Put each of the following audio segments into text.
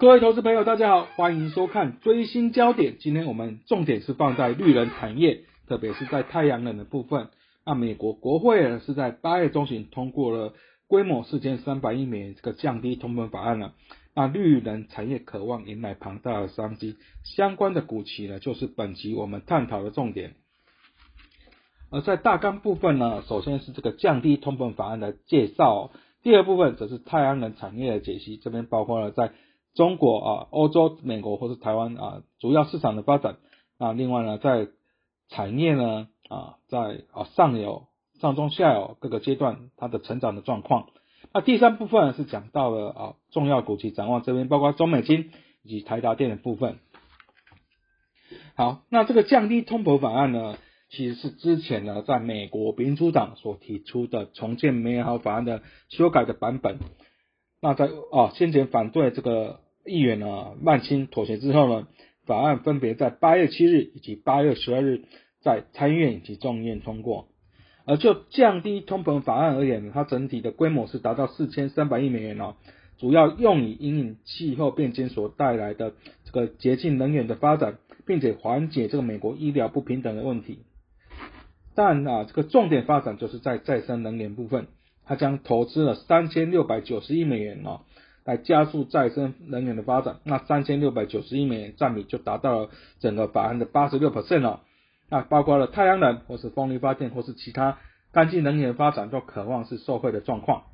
各位投资朋友，大家好，欢迎收看追星焦点。今天我们重点是放在绿能产业，特别是在太阳能的部分。那美国国会呢是在八月中旬通过了规模四千三百亿美元这个降低通膨法案了。那绿能产业渴望迎来庞大的商机，相关的股期呢就是本集我们探讨的重点。而在大纲部分呢，首先是这个降低通膨法案的介绍，第二部分则是太阳能产业的解析，这边包括了在中国啊、欧洲、美国或是台湾啊主要市场的发展。那另外呢，在产业呢啊在啊上游、上中下游各个阶段它的成长的状况。那第三部分是讲到了啊重要股期展望，这边包括中美金以及台达电的部分。好，那这个降低通膨法案呢？其实是之前呢，在美国民主党所提出的重建美好法案的修改的版本。那在啊先前反对这个议员呢万青妥协之后呢，法案分别在八月七日以及八月十二日在参议院以及众议院通过。而就降低通膨法案而言，它整体的规模是达到四千三百亿美元哦，主要用以引领气候变迁所带来的这个洁净能源的发展，并且缓解这个美国医疗不平等的问题。但啊，这个重点发展就是在再生能源部分，它将投资了三千六百九十亿美元哦，来加速再生能源的发展。那三千六百九十亿美元占比就达到了整个法案的八十六 percent 哦。那包括了太阳能或是风力发电或是其他干净能源发展，都渴望是受惠的状况。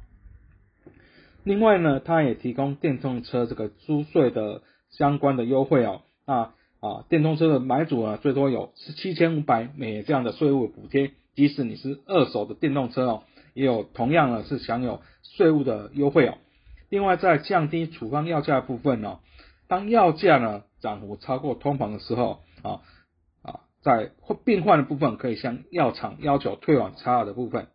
另外呢，它也提供电动车这个租税的相关的优惠哦。那啊，电动车的买主呢，最多有七千五百美元这样的税务补贴，即使你是二手的电动车哦，也有同样呢是享有税务的优惠哦。另外，在降低处方药价部分呢，当药价呢涨幅超过通膨的时候啊啊，在病患的部分可以向药厂要求退往差额的部分。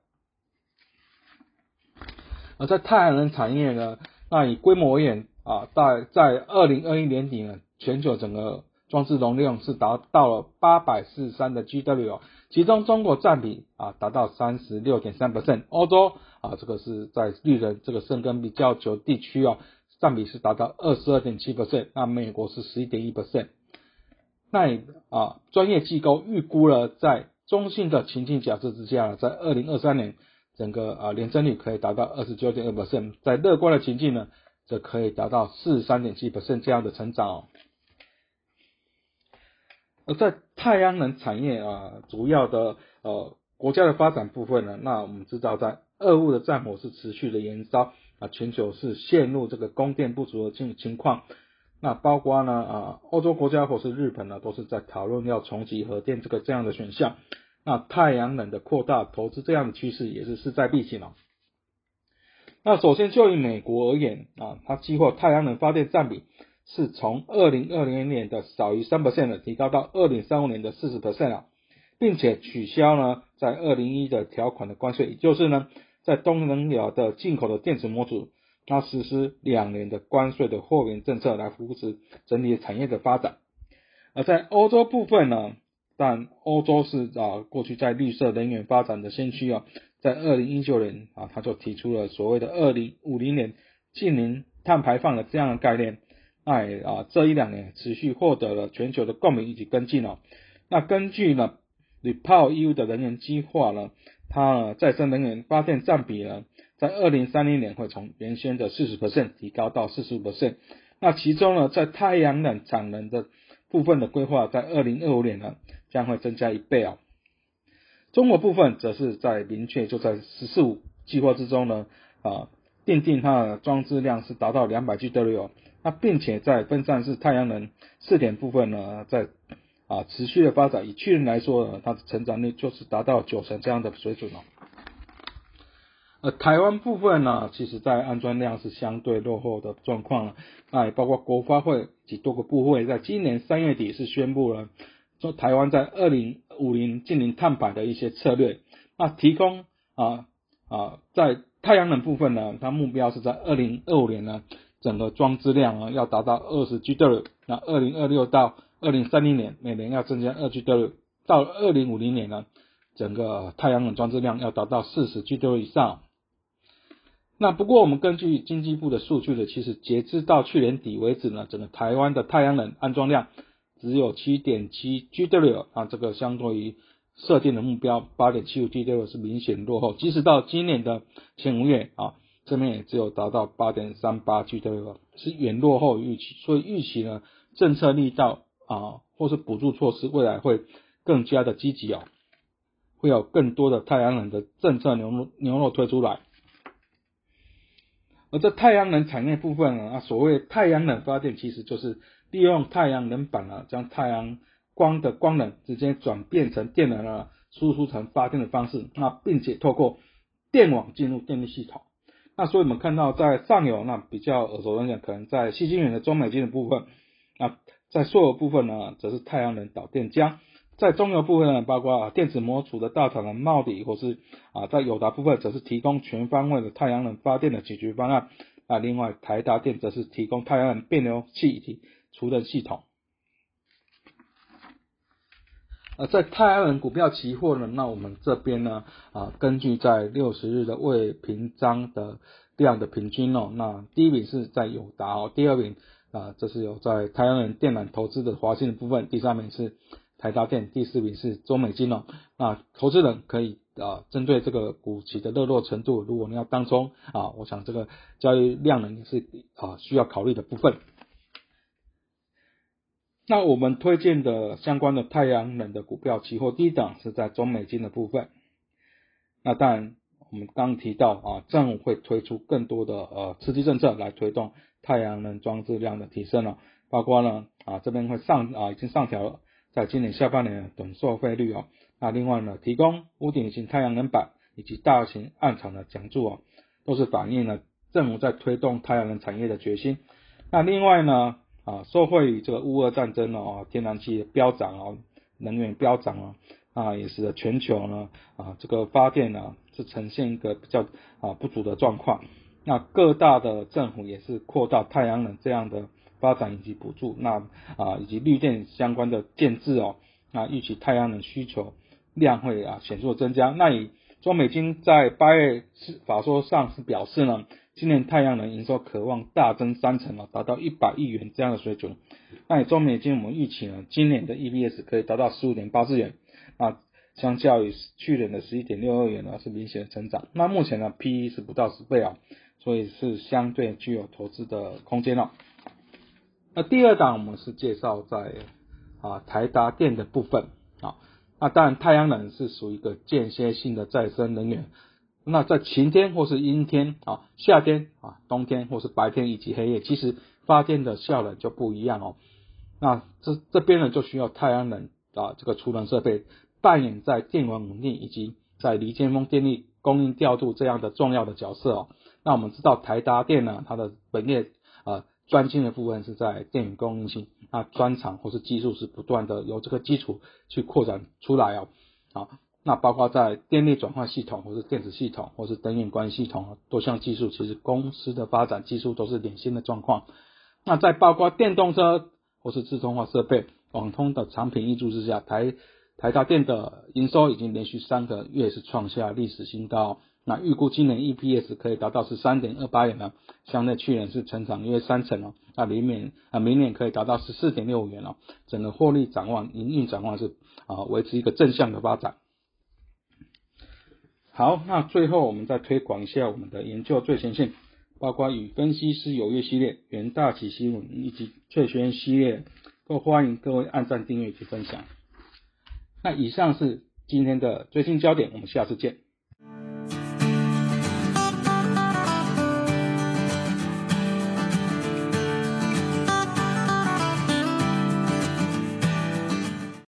而在太阳能产业呢，那以规模而言啊，在在二零二一年底呢，全球整个装置容量是达到了八百四十三的 GW，其中中国占比啊达到三十六点三 percent，欧洲啊这个是在绿人这个深耕比较久地区哦，占比是达到二十二点七 percent，那美国是十一点一 percent，那啊专业机构预估了在中性的情境假设之下，在二零二三年整个啊年增率可以达到二十九点二 percent，在乐观的情境呢，则可以达到四十三点七 percent 这样的成长哦。在太阳能产业啊，主要的呃国家的发展部分呢，那我们知道在俄乌的战火是持续的延烧啊，全球是陷入这个供电不足的情情况。那包括呢啊，欧洲国家或是日本呢，都是在讨论要重启核电这个这样的选项。那太阳能的扩大投资这样的趋势也是势在必行了。那首先就以美国而言啊，它计划太阳能发电占比。是从二零二零年的少于三 percent 的提高到二零三五年的四十 percent 啊，并且取消呢在二零一的条款的关税，也就是呢在东能源的进口的电池模组，它实施两年的关税的货源政策来扶持整体产业的发展。而在欧洲部分呢，但欧洲是啊过去在绿色能源发展的先驱啊，在二零一九年啊他就提出了所谓的二零五零年近零碳排放的这样的概念。哎啊，这一两年持续获得了全球的共鸣以及跟进哦。那根据呢，Repower EU 的能源计划呢，它再生能源发电占比呢，在二零三零年会从原先的四十 percent 提高到四十五 percent。那其中呢，在太阳能产能的部分的规划，在二零二五年呢，将会增加一倍啊。中国部分则是在明确就在十四五计划之中呢，啊，奠定它的装置量是达到两百 GW。那并且在分散式太阳能试点部分呢，在啊持续的发展，以去年来说呢，它的成长率就是达到九成这样的水准了。呃，台湾部分呢，其实在安装量是相对落后的状况了。那也包括国发会及多个部会，在今年三月底是宣布了，说台湾在二零五零近零碳排的一些策略。那提供啊啊，在太阳能部分呢，它目标是在二零二五年呢。整个装置量啊要达到二十 GW，那二零二六到二零三零年每年要增加二 GW，到二零五零年呢，整个太阳能装置量要达到四十 GW 以上。那不过我们根据经济部的数据呢，其实截至到去年底为止呢，整个台湾的太阳能安装量只有七点七 GW 啊，这个相对于设定的目标八点七五 GW 是明显落后。即使到今年的前五月啊，这边也只有达到八点三八 GW，是远落后预期。所以预期呢，政策力道啊，或是补助措施未来会更加的积极啊，会有更多的太阳能的政策牛肉牛肉推出来。而这太阳能产业部分，啊，所谓太阳能发电，其实就是利用太阳能板啊，将太阳光的光能直接转变成电能啊，输出成发电的方式，那并且透过电网进入电力系统。那所以我们看到在上游，那比较耳熟能详，可能在西京远的中美金的部分，那在所有部分呢，则是太阳能导电浆。在中游部分呢，包括啊电子模组的大厂的茂迪，或是啊在友达部分，则是提供全方位的太阳能发电的解决方案。那另外台达电则是提供太阳能变流器以及储能系统。呃在太阳能股票期货呢，那我们这边呢啊根据在六十日的未平仓的量的平均哦，那第一名是在友达哦，第二名啊这是有在太阳能电缆投资的华信的部分，第三名是。台达电第四名是中美金哦，那投资人可以啊针对这个股期的热络程度，如果你要当中啊，我想这个交易量呢也是啊需要考虑的部分。那我们推荐的相关的太阳能的股票期货低档是在中美金的部分。那当然我们刚提到啊，政府会推出更多的呃刺激政策来推动太阳能装置量的提升了，包括呢啊这边会上啊已经上调了。在今年下半年的等收费率哦，那另外呢，提供屋顶型太阳能板以及大型暗场的奖助哦，都是反映了政府在推动太阳能产业的决心。那另外呢，啊，受惠于这个乌俄战争哦，天然气飙涨哦，能源飙涨哦，啊，也使得全球呢，啊，这个发电呢是呈现一个比较啊不足的状况。那各大的政府也是扩大太阳能这样的。发展以及补助，那啊以及绿电相关的建制哦，那预期太阳能需求量会啊显著增加。那以中美金在八月是法说上是表示呢，今年太阳能营收渴望大增三成哦，达到一百亿元这样的水准。那以中美金我们预期呢，今年的 EPS 可以达到十五点八四元，啊，相较于去年的十一点六二元呢是明显的成长。那目前呢 PE 是不到十倍啊，所以是相对具有投资的空间了。那第二档我们是介绍在啊台达电的部分啊，那当然太阳能是属于一个间歇性的再生能源，那在晴天或是阴天啊，夏天啊冬天或是白天以及黑夜，其实发电的效能就不一样哦。那这这边呢就需要太阳能啊这个储能设备扮演在电网稳定以及在离间风电力供应调度这样的重要的角色哦。那我们知道台达电呢，它的本业啊。专精的部分是在电源供应性，那专长或是技术是不断的由这个基础去扩展出来哦，好，那包括在电力转换系统或是电子系统或是灯影关系统多项技术，其实公司的发展技术都是领先的状况。那在包括电动车或是自动化设备、网通的产品挹注之下，台台达电的营收已经连续三个月是创下历史新高。那预估今年 EPS 可以达到十三点二八元呢，相对去年是成长约三成哦。那明年啊，明年可以达到十四点六五元哦。整个获利展望、营运展望是啊，维持一个正向的发展。好，那最后我们再推广一下我们的研究最前线，包括与分析师有约系列、元大旗新闻以及翠轩系列，都欢迎各位按赞、订阅及分享。那以上是今天的最新焦点，我们下次见。